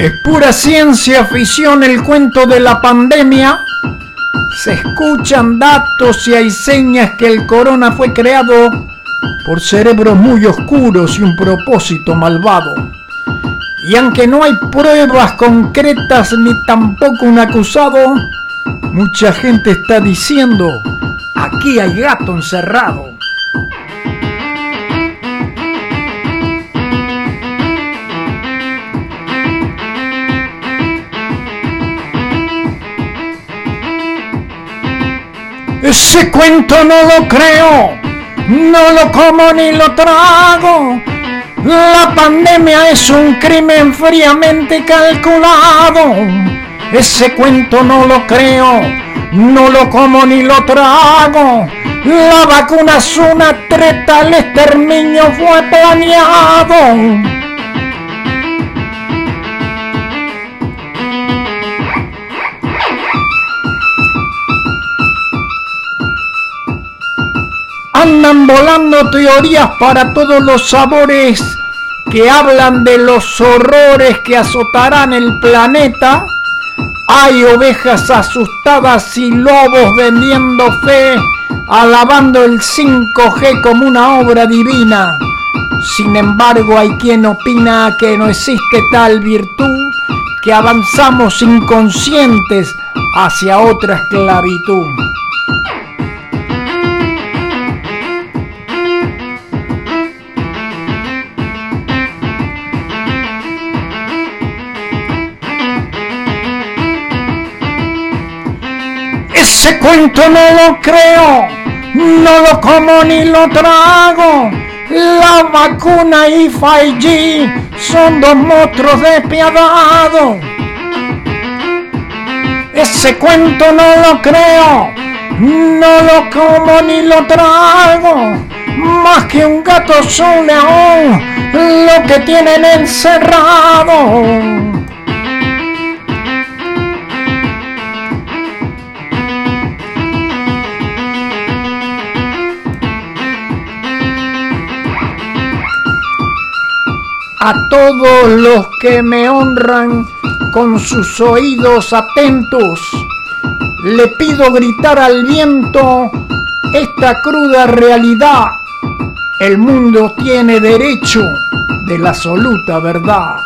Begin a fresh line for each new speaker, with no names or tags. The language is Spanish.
Es pura ciencia ficción el cuento de la pandemia. Se escuchan datos y hay señas que el corona fue creado por cerebros muy oscuros y un propósito malvado. Y aunque no hay pruebas concretas ni tampoco un acusado, mucha gente está diciendo, aquí hay gato encerrado. Ese cuento no lo creo, no lo como ni lo trago. La pandemia es un crimen fríamente calculado. Ese cuento no lo creo, no lo como ni lo trago. La vacuna es una treta, el exterminio fue planeado. Andan volando teorías para todos los sabores que hablan de los horrores que azotarán el planeta. Hay ovejas asustadas y lobos vendiendo fe, alabando el 5G como una obra divina. Sin embargo, hay quien opina que no existe tal virtud, que avanzamos inconscientes hacia otra esclavitud. Ese cuento no lo creo, no lo como ni lo trago. La vacuna y 5G son dos monstruos despiadados. Ese cuento no lo creo, no lo como ni lo trago. Más que un gato es lo que tienen encerrado. A todos los que me honran con sus oídos atentos. Le pido gritar al viento esta cruda realidad. El mundo tiene derecho de la absoluta verdad.